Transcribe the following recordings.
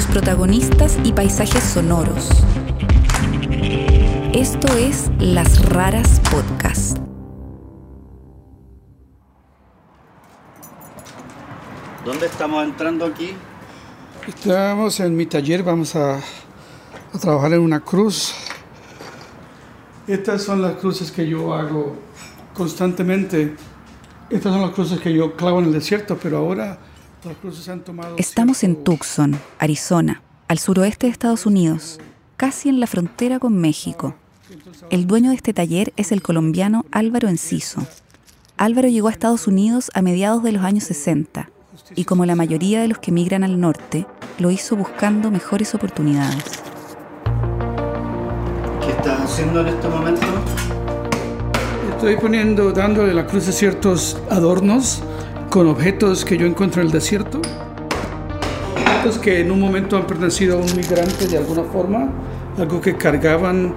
sus protagonistas y paisajes sonoros. Esto es Las Raras Podcast. ¿Dónde estamos entrando aquí? Estamos en mi taller, vamos a, a trabajar en una cruz. Estas son las cruces que yo hago constantemente. Estas son las cruces que yo clavo en el desierto, pero ahora Estamos en Tucson, Arizona, al suroeste de Estados Unidos, casi en la frontera con México. El dueño de este taller es el colombiano Álvaro Enciso. Álvaro llegó a Estados Unidos a mediados de los años 60 y como la mayoría de los que migran al norte, lo hizo buscando mejores oportunidades. ¿Qué estás haciendo en este momento? Estoy poniendo, dándole a la cruz ciertos adornos con objetos que yo encuentro en el desierto. Objetos que en un momento han pertenecido a un migrante de alguna forma, algo que cargaban,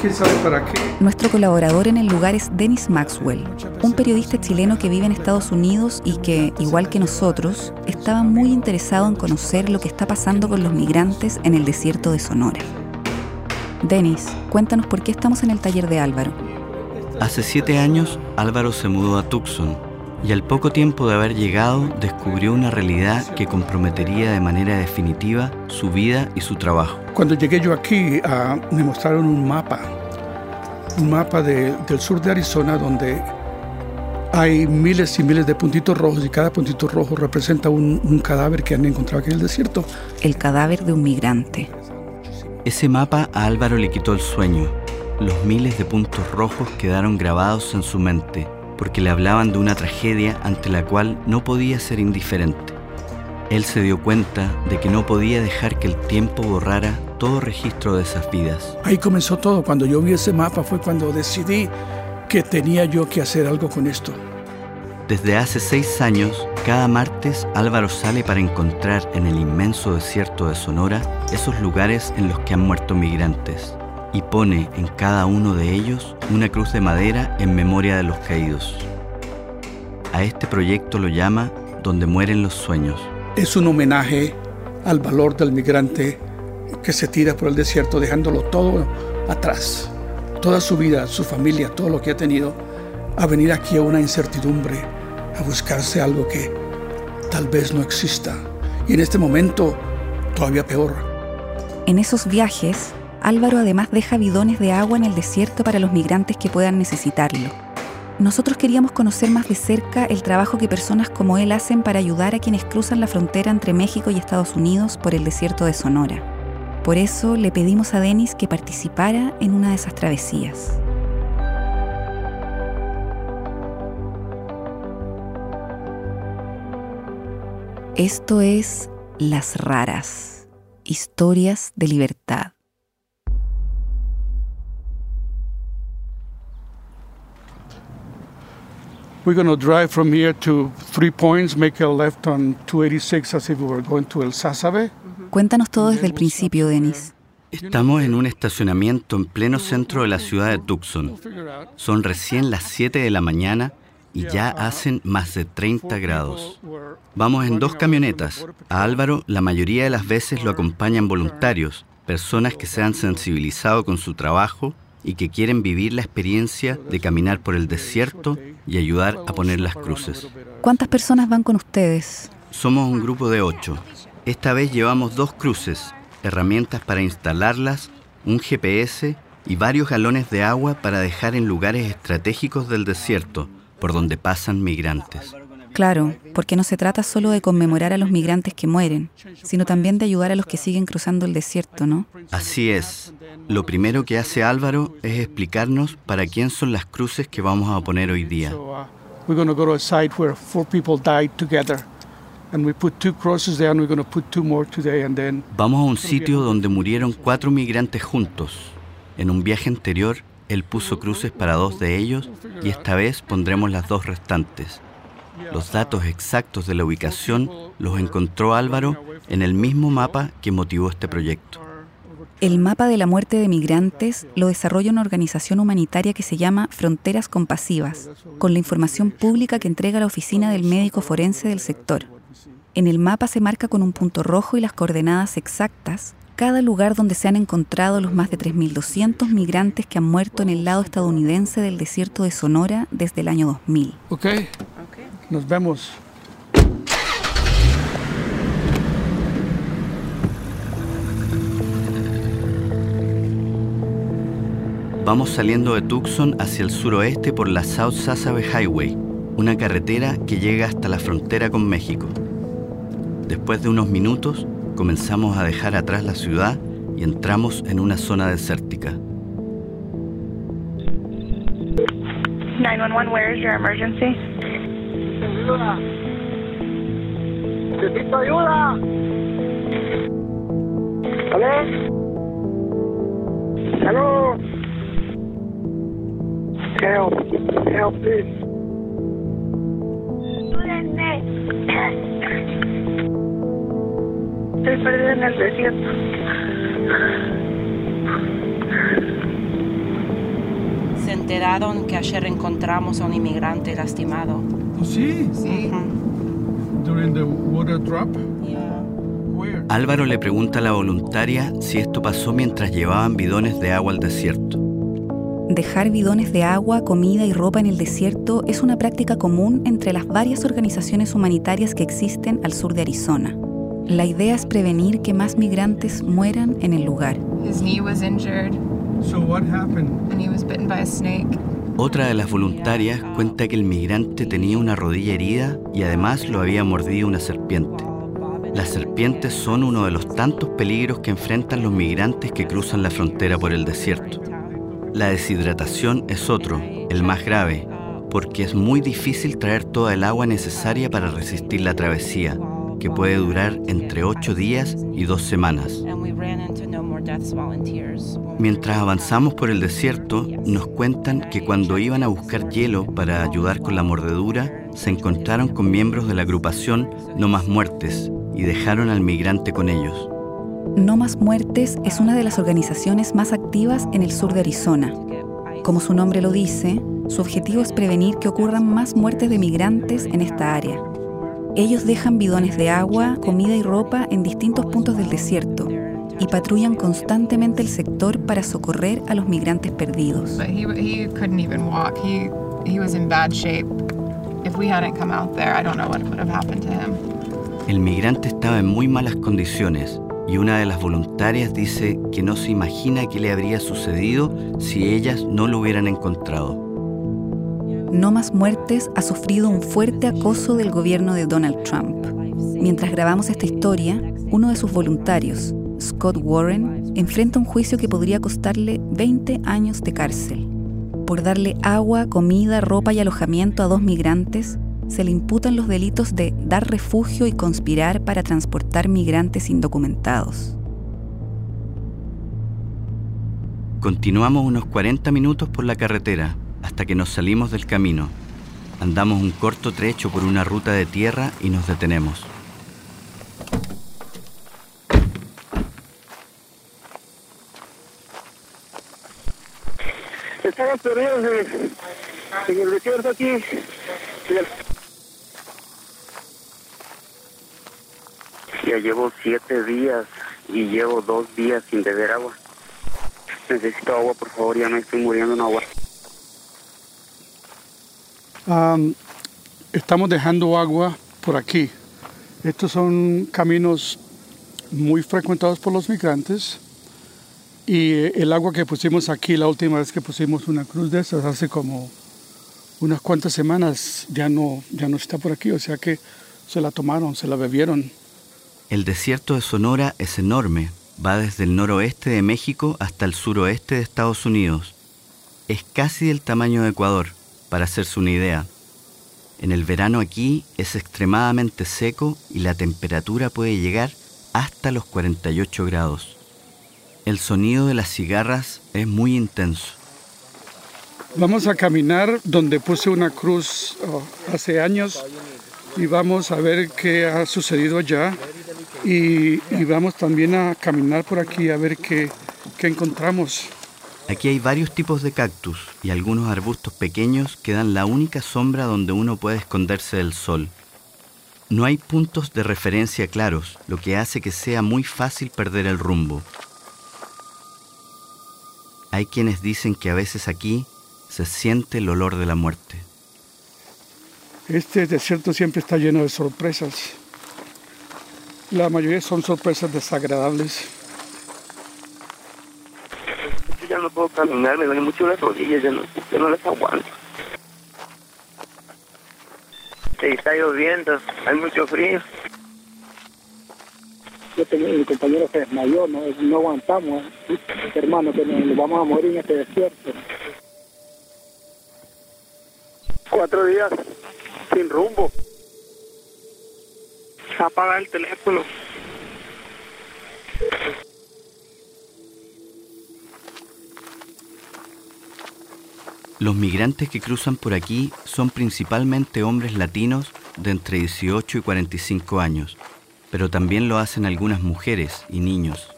quién sabe para qué. Nuestro colaborador en el lugar es Dennis Maxwell, un periodista chileno que vive en Estados Unidos y que, igual que nosotros, estaba muy interesado en conocer lo que está pasando con los migrantes en el desierto de Sonora. Dennis, cuéntanos por qué estamos en el taller de Álvaro. Hace siete años, Álvaro se mudó a Tucson y al poco tiempo de haber llegado descubrió una realidad que comprometería de manera definitiva su vida y su trabajo. Cuando llegué yo aquí, ah, me mostraron un mapa, un mapa de- del sur de Arizona donde hay miles y miles de puntitos rojos y cada puntito rojo representa un, un cadáver que han encontrado aquí en el desierto. El cadáver de un migrante. Ese mapa a Álvaro le quitó el sueño. Los miles de puntos rojos quedaron grabados en su mente porque le hablaban de una tragedia ante la cual no podía ser indiferente. Él se dio cuenta de que no podía dejar que el tiempo borrara todo registro de esas vidas. Ahí comenzó todo. Cuando yo vi ese mapa fue cuando decidí que tenía yo que hacer algo con esto. Desde hace seis años, cada martes Álvaro sale para encontrar en el inmenso desierto de Sonora esos lugares en los que han muerto migrantes y pone en cada uno de ellos una cruz de madera en memoria de los caídos. A este proyecto lo llama Donde mueren los sueños. Es un homenaje al valor del migrante que se tira por el desierto dejándolo todo atrás. Toda su vida, su familia, todo lo que ha tenido, a venir aquí a una incertidumbre, a buscarse algo que tal vez no exista. Y en este momento, todavía peor. En esos viajes, Álvaro además deja bidones de agua en el desierto para los migrantes que puedan necesitarlo. Nosotros queríamos conocer más de cerca el trabajo que personas como él hacen para ayudar a quienes cruzan la frontera entre México y Estados Unidos por el desierto de Sonora. Por eso le pedimos a Denis que participara en una de esas travesías. Esto es Las Raras, historias de libertad. We're going to drive from here to Three Points, make a left on 286 as if we were going to El Sasabe. Cuéntanos todo desde el principio, Denis. Estamos en un estacionamiento en pleno centro de la ciudad de Tucson. Son recién las 7 de la mañana y ya hacen más de 30 grados. Vamos en dos camionetas. A Álvaro la mayoría de las veces lo acompañan voluntarios, personas que se han sensibilizado con su trabajo y que quieren vivir la experiencia de caminar por el desierto y ayudar a poner las cruces. ¿Cuántas personas van con ustedes? Somos un grupo de ocho. Esta vez llevamos dos cruces, herramientas para instalarlas, un GPS y varios galones de agua para dejar en lugares estratégicos del desierto por donde pasan migrantes. Claro, porque no se trata solo de conmemorar a los migrantes que mueren, sino también de ayudar a los que siguen cruzando el desierto, ¿no? Así es. Lo primero que hace Álvaro es explicarnos para quién son las cruces que vamos a poner hoy día. So uh, we're going to go to a site where four people died together. And we put two crosses there and we're going to put two more today and then Vamos a un sitio donde murieron cuatro migrantes juntos. En un viaje anterior, él puso cruces para dos de ellos y esta vez pondremos las dos restantes. Los datos exactos de la ubicación los encontró Álvaro en el mismo mapa que motivó este proyecto. El mapa de la muerte de migrantes lo desarrolla una organización humanitaria que se llama Fronteras Compasivas, con la información pública que entrega la oficina del médico forense del sector. En el mapa se marca con un punto rojo y las coordenadas exactas cada lugar donde se han encontrado los más de 3.200 migrantes que han muerto en el lado estadounidense del desierto de Sonora desde el año 2000. Ok, nos vemos. Vamos saliendo de Tucson hacia el suroeste por la South Sasabe Highway, una carretera que llega hasta la frontera con México. Después de unos minutos, comenzamos a dejar atrás la ciudad y entramos en una zona desértica. 911, where is your emergency? Ayuda. Necesito ayuda. ¿Aló? ¿Aló? Help. Help, please. Estoy perdida en el desierto. Se enteraron que ayer encontramos a un inmigrante lastimado. ¿Oh, sí? Sí. During the water drop? Where? Álvaro le pregunta a la voluntaria si esto pasó mientras llevaban bidones de agua al desierto. Dejar bidones de agua, comida y ropa en el desierto es una práctica común entre las varias organizaciones humanitarias que existen al sur de Arizona. La idea es prevenir que más migrantes mueran en el lugar. His knee was injured So what happened? and he was bitten by a snake. Otra de las voluntarias cuenta que el migrante tenía una rodilla herida y además lo había mordido una serpiente. Las serpientes son uno de los tantos peligros que enfrentan los migrantes que cruzan la frontera por el desierto. La deshidratación es otro, el más grave, porque es muy difícil traer toda el agua necesaria para resistir la travesía, que puede durar entre 8 días y 2 semanas. Mientras avanzamos por el desierto, nos cuentan que cuando iban a buscar hielo para ayudar con la mordedura, se encontraron con miembros de la agrupación No Más Muertes y dejaron al migrante con ellos. No Más Muertes es una de las organizaciones más activas en el sur de Arizona. Como su nombre lo dice, su objetivo es prevenir que ocurran más muertes de migrantes en esta área. Ellos dejan bidones de agua, comida y ropa en distintos puntos del desierto y patrullan constantemente el sector para socorrer a los migrantes perdidos. But he he couldn't even walk. He he was in bad shape. If we hadn't come out there, I don't know what would have happened to him. El migrante estaba en muy malas condiciones y una de las voluntarias dice que no se imagina qué le habría sucedido si ellas no lo hubieran encontrado. No Más Muertes ha sufrido un fuerte acoso del gobierno de Donald Trump. Mientras grabamos esta historia, uno de sus voluntarios, Scott Warren, enfrenta un juicio que podría costarle 20 años de cárcel. Por darle agua, comida, ropa y alojamiento a dos migrantes, se le imputan los delitos de dar refugio y conspirar para transportar migrantes indocumentados. Continuamos unos 40 minutos por la carretera hasta que nos salimos del camino. Andamos un corto trecho por una ruta de tierra y nos detenemos. Estamos perdidos en, en el desierto aquí. Ya llevo siete días y llevo dos días sin beber agua. Necesito agua, por favor, ya me estoy muriendo en agua. Am, estamos dejando agua por aquí. Estos son caminos muy frecuentados por los migrantes y el agua que pusimos aquí la última vez que pusimos una cruz de esas hace como unas cuantas semanas ya no ya no está por aquí, o sea que se la tomaron, se la bebieron. El desierto de Sonora es enorme, va desde el noroeste de México hasta el suroeste de Estados Unidos. Es casi del tamaño de Ecuador, para hacerse una idea. En el verano aquí es extremadamente seco y la temperatura puede llegar hasta los 48 grados. El sonido de las cigarras es muy intenso. Vamos a caminar donde puse una cruz oh, hace años y vamos a ver qué ha sucedido allá y, y vamos también a caminar por aquí a ver qué, qué encontramos. Aquí hay varios tipos de cactus y algunos arbustos pequeños que dan la única sombra donde uno puede esconderse del sol. No hay puntos de referencia claros, lo que hace que sea muy fácil perder el rumbo. Hay quienes dicen que a veces aquí se siente el olor de la muerte. Este desierto siempre está lleno de sorpresas. La mayoría son sorpresas desagradables. Yo ya no puedo caminar, me duelen mucho las rodillas, ya no, ya no las aguanto. Sí, está lloviendo, hay mucho frío. Tenía, mi compañero se desmayó, no, no aguantamos, ¿eh? hermano, que nos, nos vamos a morir en este desierto. Cuatro días sin rumbo. Apaga el teléfono. Los migrantes que cruzan por aquí son principalmente hombres latinos de entre 18 y 45 años, pero también lo hacen algunas mujeres y niños.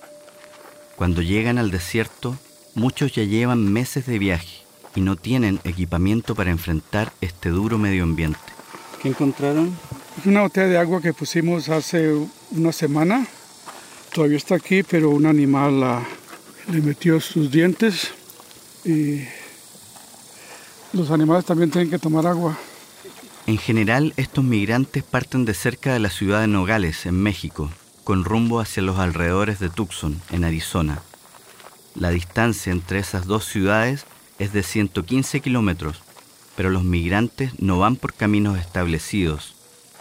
Cuando llegan al desierto, muchos ya llevan meses de viaje y no tienen equipamiento para enfrentar este duro medio ambiente. ¿Qué encontraron? Una botella de agua que pusimos hace una semana. Todavía está aquí, pero un animal la- le metió sus dientes y los animales también tienen que tomar agua. En general, estos migrantes parten de cerca de la ciudad de Nogales, en México, con rumbo hacia los alrededores de Tucson, en Arizona. La distancia entre esas dos ciudades es de 115 kilómetros, pero los migrantes no van por caminos establecidos.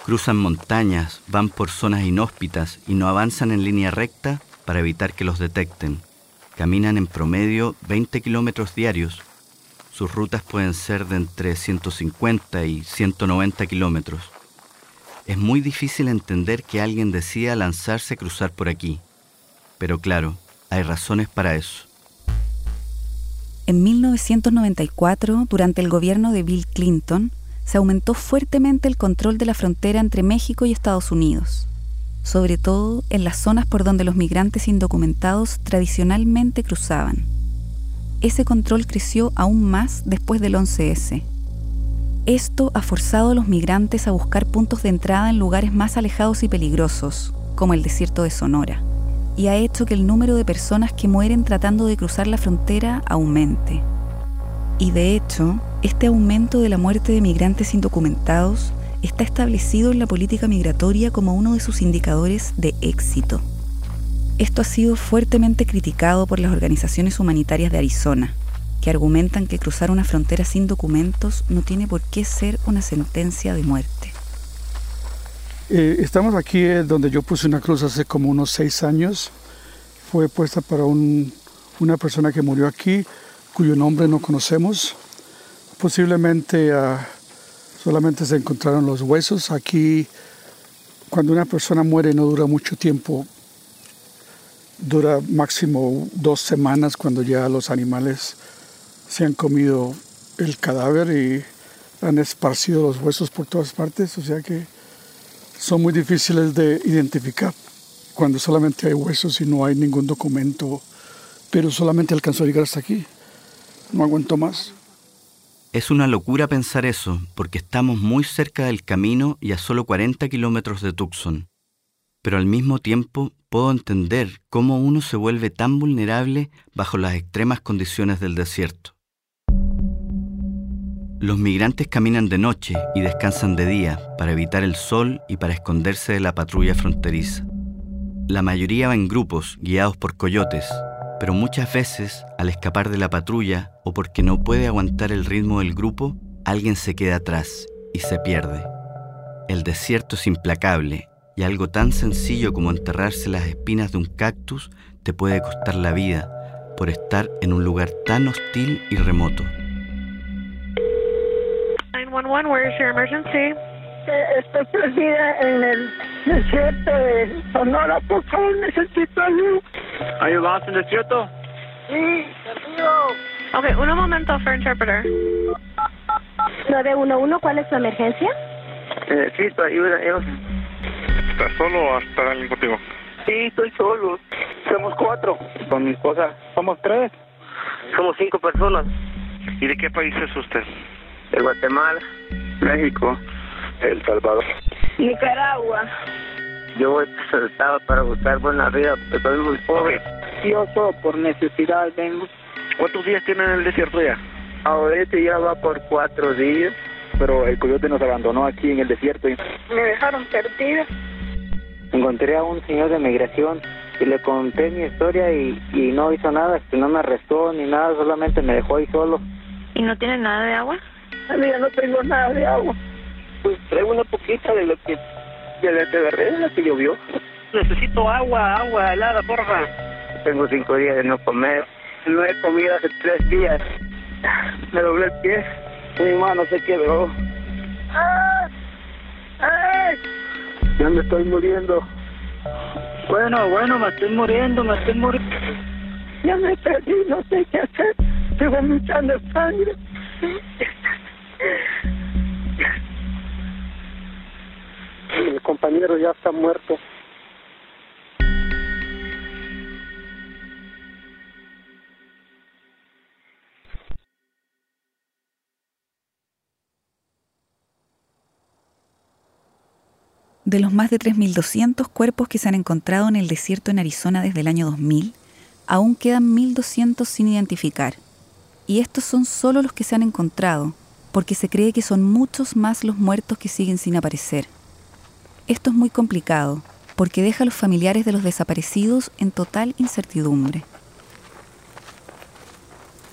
Cruzan montañas, van por zonas inhóspitas y no avanzan en línea recta para evitar que los detecten. Caminan en promedio 20 kilómetros diarios sus rutas pueden ser de entre 150 y 190 kilómetros. Es muy difícil entender que alguien decida lanzarse a cruzar por aquí. Pero claro, hay razones para eso. En 1994, durante el gobierno de Bill Clinton, se aumentó fuertemente el control de la frontera entre México y Estados Unidos, sobre todo en las zonas por donde los migrantes indocumentados tradicionalmente cruzaban. Ese control creció aún más después del 11S. Esto ha forzado a los migrantes a buscar puntos de entrada en lugares más alejados y peligrosos, como el desierto de Sonora, y ha hecho que el número de personas que mueren tratando de cruzar la frontera aumente. Y de hecho, este aumento de la muerte de migrantes indocumentados está establecido en la política migratoria como uno de sus indicadores de éxito. Esto ha sido fuertemente criticado por las organizaciones humanitarias de Arizona, que argumentan que cruzar una frontera sin documentos no tiene por qué ser una sentencia de muerte. Eh, estamos aquí eh, donde yo puse una cruz hace como unos seis años. Fue puesta para un- una persona que murió aquí, cuyo nombre no conocemos. Posiblemente ah, solamente se encontraron los huesos. Aquí, cuando una persona muere, no dura mucho tiempo. Dura máximo dos semanas cuando ya los animales se han comido el cadáver y han esparcido los huesos por todas partes. O sea que son muy difíciles de identificar cuando solamente hay huesos y no hay ningún documento, pero solamente alcanzó a llegar hasta aquí. No aguanto más. Es una locura pensar eso, porque estamos muy cerca del camino y a solo 40 kilómetros de Tucson. Pero al mismo tiempo puedo entender cómo uno se vuelve tan vulnerable bajo las extremas condiciones del desierto. Los migrantes caminan de noche y descansan de día para evitar el sol y para esconderse de la patrulla fronteriza. La mayoría va en grupos guiados por coyotes, pero muchas veces, al escapar de la patrulla o porque no puede aguantar el ritmo del grupo, alguien se queda atrás y se pierde. El desierto es implacable y algo tan sencillo como enterrarse las espinas de un cactus te puede costar la vida por estar en un lugar tan hostil y remoto. 911, where is your emergency? Eh, Estoy perdida en el desierto de Sonora, por favor, necesito ayuda. ¿Are you lost in the desierto? Sí, perdido. Okay, un momento for interpreter. 911, ¿cuál es su emergencia? Necesito ayuda, yo. ¿Estás solo o está alguien contigo? Sí, estoy solo. Somos cuatro. Con mi esposa. Somos tres. Somos cinco personas. ¿Y de qué país es usted? De Guatemala, México, El Salvador. Nicaragua. Yo estaba para buscar buena vida, pero soy muy pobre. Yo solo por necesidad vengo. ¿Cuántos días tienen en el desierto ya? Ahorita ya va por cuatro días. Pero el coyote nos abandonó aquí en el desierto. y- Me dejaron perdida. Encontré a un señor de migración y le conté mi historia y, y no hizo nada, que no me arrestó ni nada, solamente me dejó ahí solo. ¿Y no tienen nada de agua? Amiga, no tengo nada de agua. Pues traigo una poquita de lo que de la, de la red en la que llovió. Necesito agua, agua helada, porfa. Tengo cinco días de no comer. No he comido hace tres días. Me doblé el pie. Mi mano se quebró. ¡Ah! ¡Ay! Ya me estoy muriendo. Bueno, bueno, me estoy muriendo, me estoy muriendo. Ya me perdí, no sé qué hacer. Estoy vomitando sangre. Mi compañero ya está muerto. De los más de 3.200 cuerpos que se han encontrado en el desierto en Arizona desde el año 2000, aún quedan 1.200 sin identificar. Y estos son solo los que se han encontrado, porque se cree que son muchos más los muertos que siguen sin aparecer. Esto es muy complicado, porque deja a los familiares de los desaparecidos en total incertidumbre.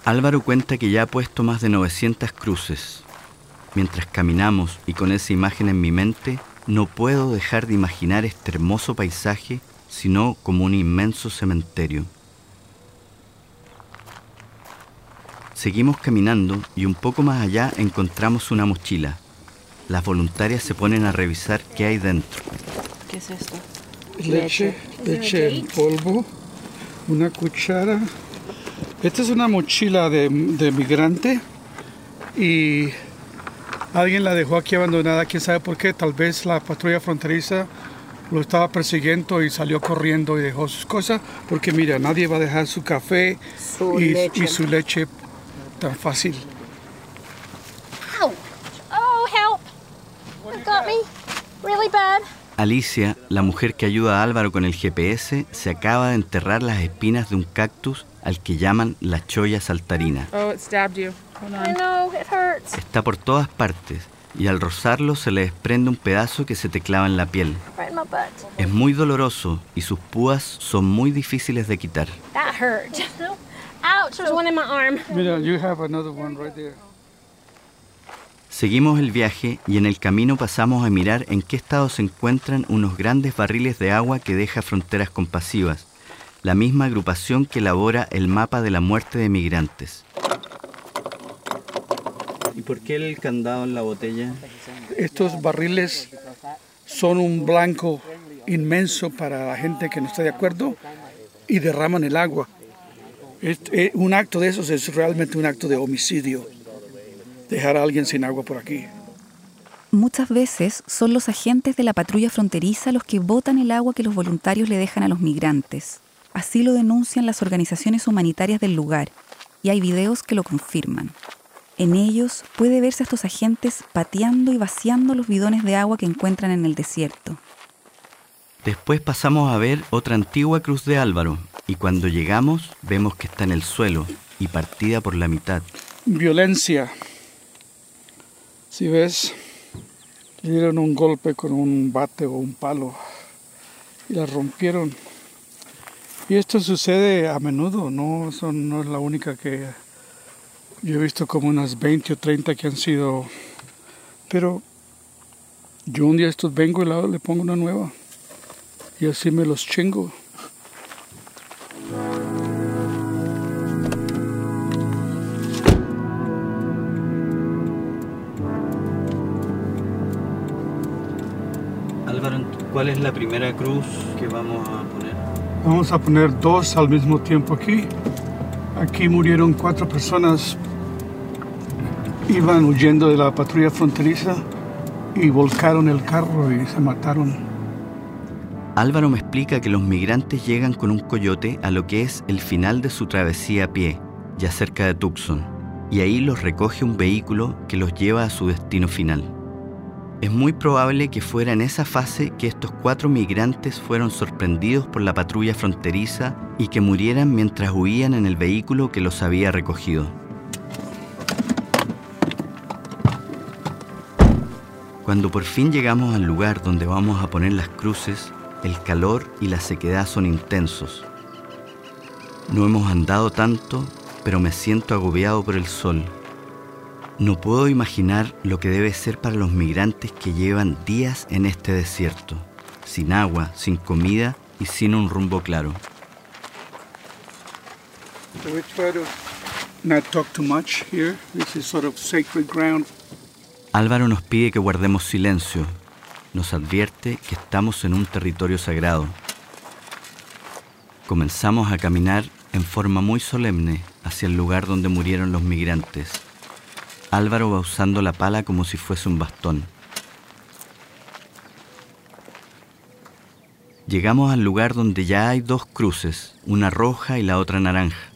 Álvaro cuenta que ya ha puesto más de 900 cruces. Mientras caminamos y con esa imagen en mi mente, no puedo dejar de imaginar este hermoso paisaje, sino como un inmenso cementerio. Seguimos caminando y un poco más allá encontramos una mochila. Las voluntarias se ponen a revisar qué hay dentro. ¿Qué es esto? Leche, leche en polvo, una cuchara. Esta es una mochila de, de migrante y alguien la dejó aquí abandonada, quién sabe por qué. Tal vez la patrulla fronteriza lo estaba persiguiendo y salió corriendo y dejó sus cosas, porque mira, nadie va a dejar su café Su y, leche. y su leche tan fácil. Ow! Oh, help! It got me really bad. Alicia, la mujer que ayuda a Álvaro con el GPS, se acaba de enterrar las espinas de un cactus al que llaman la cholla saltarina. Oh, it stabbed you. Hold I on. know, it hurts. Está por todas partes y al rozarlo se le desprende un pedazo que se te clava en la piel. Right in my butt. Es muy doloroso y sus púas son muy difíciles de quitar. That hurt. Ouch, there's one in my arm. Mira, you have another one right there. Seguimos el viaje y en el camino pasamos a mirar en qué estado se encuentran unos grandes barriles de agua que deja Fronteras Compasivas, la misma agrupación que elabora el mapa de la muerte de migrantes. ¿Y por qué el candado en la botella? Estos barriles son un blanco inmenso para la gente que no está de acuerdo y derraman el agua. Eh, un acto de esos es realmente un acto de homicidio. Dejar a alguien sin agua por aquí. Muchas veces son los agentes de la patrulla fronteriza los que botan el agua que los voluntarios le dejan a los migrantes. Así lo denuncian las organizaciones humanitarias del lugar, y hay videos que lo confirman. En ellos puede verse a estos agentes pateando y vaciando los bidones de agua que encuentran en el desierto. Después pasamos a ver otra antigua cruz de Álvaro y cuando llegamos vemos que está en el suelo y partida por la mitad. Violencia. Si ves, le dieron un golpe con un bate o un palo y la rompieron. Y esto sucede a menudo, no, Son- no es la única que yo he visto como unas 20 o 30 que han sido... Pero yo un día estos vengo y le pongo una nueva y así me los chingo. Álvaro, ¿cuál es la primera cruz que vamos a poner? Vamos a poner dos al mismo tiempo aquí. Aquí murieron cuatro personas. Iban huyendo de la patrulla fronteriza y volcaron el carro y se mataron. Álvaro me explica que los migrantes llegan con un coyote a lo que es el final de su travesía a pie, ya cerca de Tucson, y ahí los recoge un vehículo que los lleva a su destino final. Es muy probable que fuera en esa fase que estos cuatro migrantes fueron sorprendidos por la patrulla fronteriza y que murieran mientras huían en el vehículo que los había recogido. Cuando por fin llegamos al lugar donde vamos a poner las cruces, el calor y la sequedad son intensos. No hemos andado tanto, pero me siento agobiado por el sol. No puedo imaginar lo que debe ser para los migrantes que llevan días en este desierto, sin agua, sin comida y sin un rumbo claro. Álvaro nos pide que guardemos silencio. Nos advierte que estamos en un territorio sagrado. Comenzamos a caminar en forma muy solemne hacia el lugar donde murieron los migrantes. Álvaro va usando la pala como si fuese un bastón. Llegamos al lugar donde ya hay dos cruces, una roja y la otra naranja.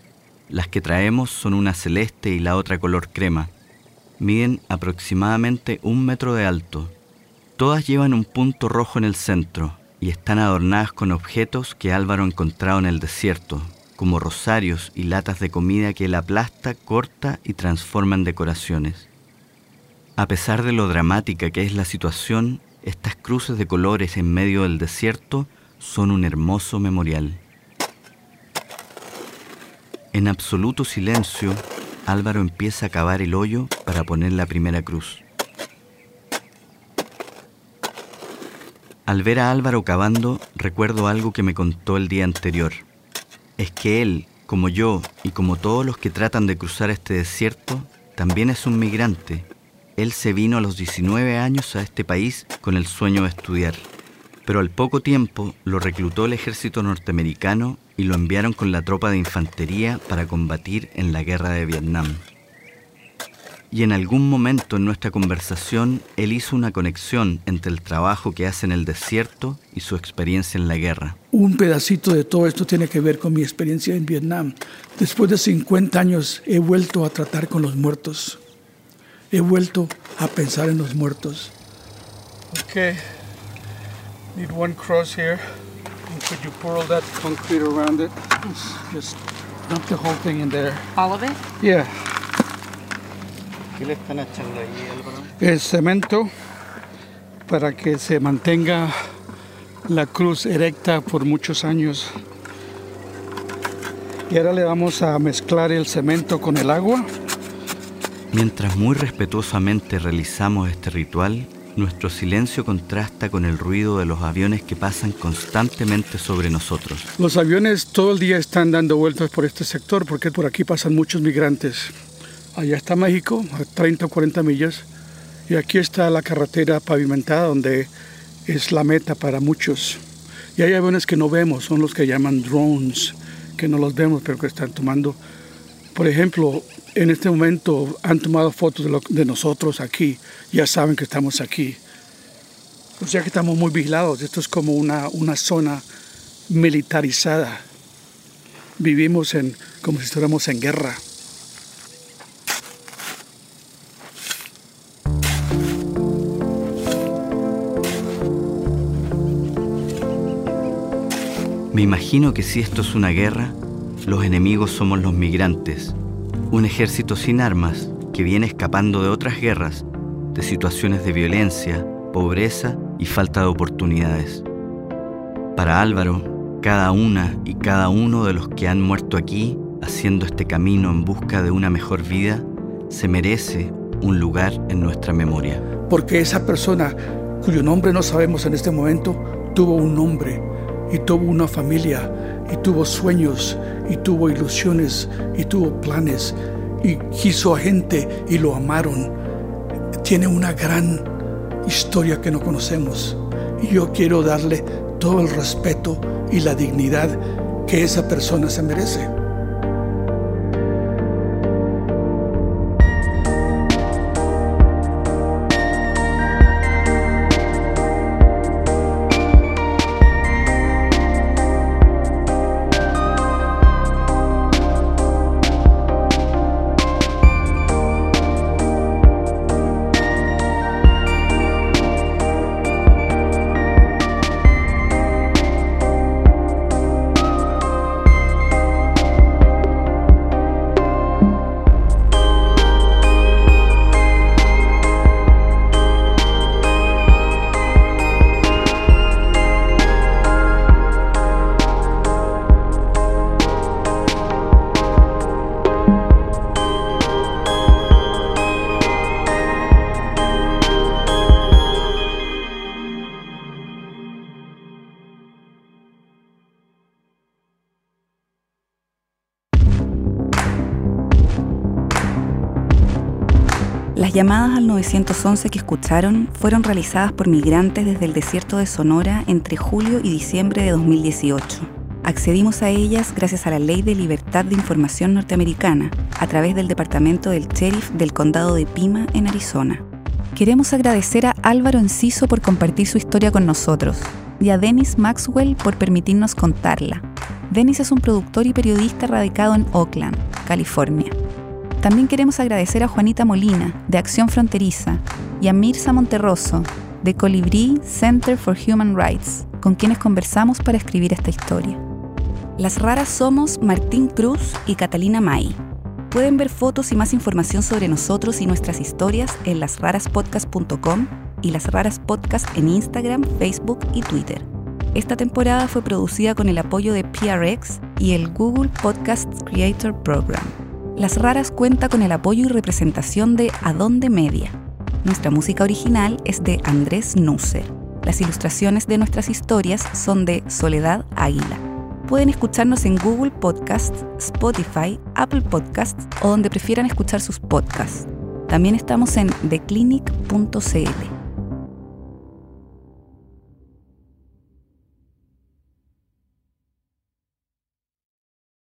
Las que traemos son una celeste y la otra color crema. Miden aproximadamente un metro de alto. Todas llevan un punto rojo en el centro y están adornadas con objetos que Álvaro ha encontrado en el desierto, como rosarios y latas de comida que él aplasta, corta y transforma en decoraciones. A pesar de lo dramática que es la situación, estas cruces de colores en medio del desierto son un hermoso memorial. En absoluto silencio, Álvaro empieza a cavar el hoyo para poner la primera cruz. Al ver a Álvaro cavando, recuerdo algo que me contó el día anterior es que él, como yo y como todos los que tratan de cruzar este desierto, también es un migrante. Él se vino a los 19 años a este país con el sueño de estudiar, pero al poco tiempo lo reclutó el ejército norteamericano y lo enviaron con la tropa de infantería para combatir en la guerra de Vietnam y en algún momento en nuestra conversación él hizo una conexión entre el trabajo que hace en el desierto y su experiencia en la guerra. Un pedacito de todo esto tiene que ver con mi experiencia en Vietnam. Después de 50 años he vuelto a tratar con los muertos. He vuelto a pensar en los muertos. Okay. Need one cross here. And could you pour all that concrete around it? Just dump the whole thing in there. All of it? Yeah. ¿Qué le están echando ahí, Álvaro? El cemento para que se mantenga la cruz erecta por muchos años. Y ahora le vamos a mezclar el cemento con el agua. Mientras muy respetuosamente realizamos este ritual, nuestro silencio contrasta con el ruido de los aviones que pasan constantemente sobre nosotros. Los aviones todo el día están dando vueltas por este sector porque por aquí pasan muchos migrantes. Allá está México, a 30 o 40 millas, y aquí está la carretera pavimentada donde es la meta para muchos. Y hay aviones que no vemos, son los que llaman drones, que no los vemos, pero que están tomando. Por ejemplo, en este momento han tomado fotos de, de nosotros aquí, ya saben que estamos aquí. O sea que estamos muy vigilados, esto es como una, una zona militarizada. Vivimos en, como si estuviéramos en guerra. Me imagino que si esto es una guerra, los enemigos somos los migrantes, un ejército sin armas que viene escapando de otras guerras, de situaciones de violencia, pobreza y falta de oportunidades. Para Álvaro, cada una y cada uno de los que han muerto aquí, haciendo este camino en busca de una mejor vida, se merece un lugar en nuestra memoria. Porque esa persona, cuyo nombre no sabemos en este momento, tuvo un nombre y tuvo una familia y tuvo sueños y tuvo ilusiones y tuvo planes y quiso a gente y lo amaron. Tiene una gran historia que no conocemos y yo quiero darle todo el respeto y la dignidad que esa persona se merece. Las llamadas al 911 que escucharon fueron realizadas por migrantes desde el desierto de Sonora entre julio y diciembre de 2018. Accedimos a ellas gracias a la Ley de Libertad de Información norteamericana, a través del Departamento del Sheriff del Condado de Pima, en Arizona. Queremos agradecer a Álvaro Enciso por compartir su historia con nosotros y a Dennis Maxwell por permitirnos contarla. Dennis es un productor y periodista radicado en Oakland, California. También queremos agradecer a Juanita Molina, de Acción Fronteriza, y a Mirza Monterroso, de Colibrí Center for Human Rights, con quienes conversamos para escribir esta historia. Las raras somos Martín Cruz y Catalina May. Pueden ver fotos y más información sobre nosotros y nuestras historias en lasraraspodcast.com y Las Raras Podcast en Instagram, Facebook y Twitter. Esta temporada fue producida con el apoyo de PRX y el Google Podcast Creator Program. Las Raras cuenta con el apoyo y representación de Adonde Media. Nuestra música original es de Andrés Nusser. Las ilustraciones de nuestras historias son de Soledad Águila. Pueden escucharnos en Google Podcasts, Spotify, Apple Podcasts o donde prefieran escuchar sus podcasts. También estamos en theclinic.cl.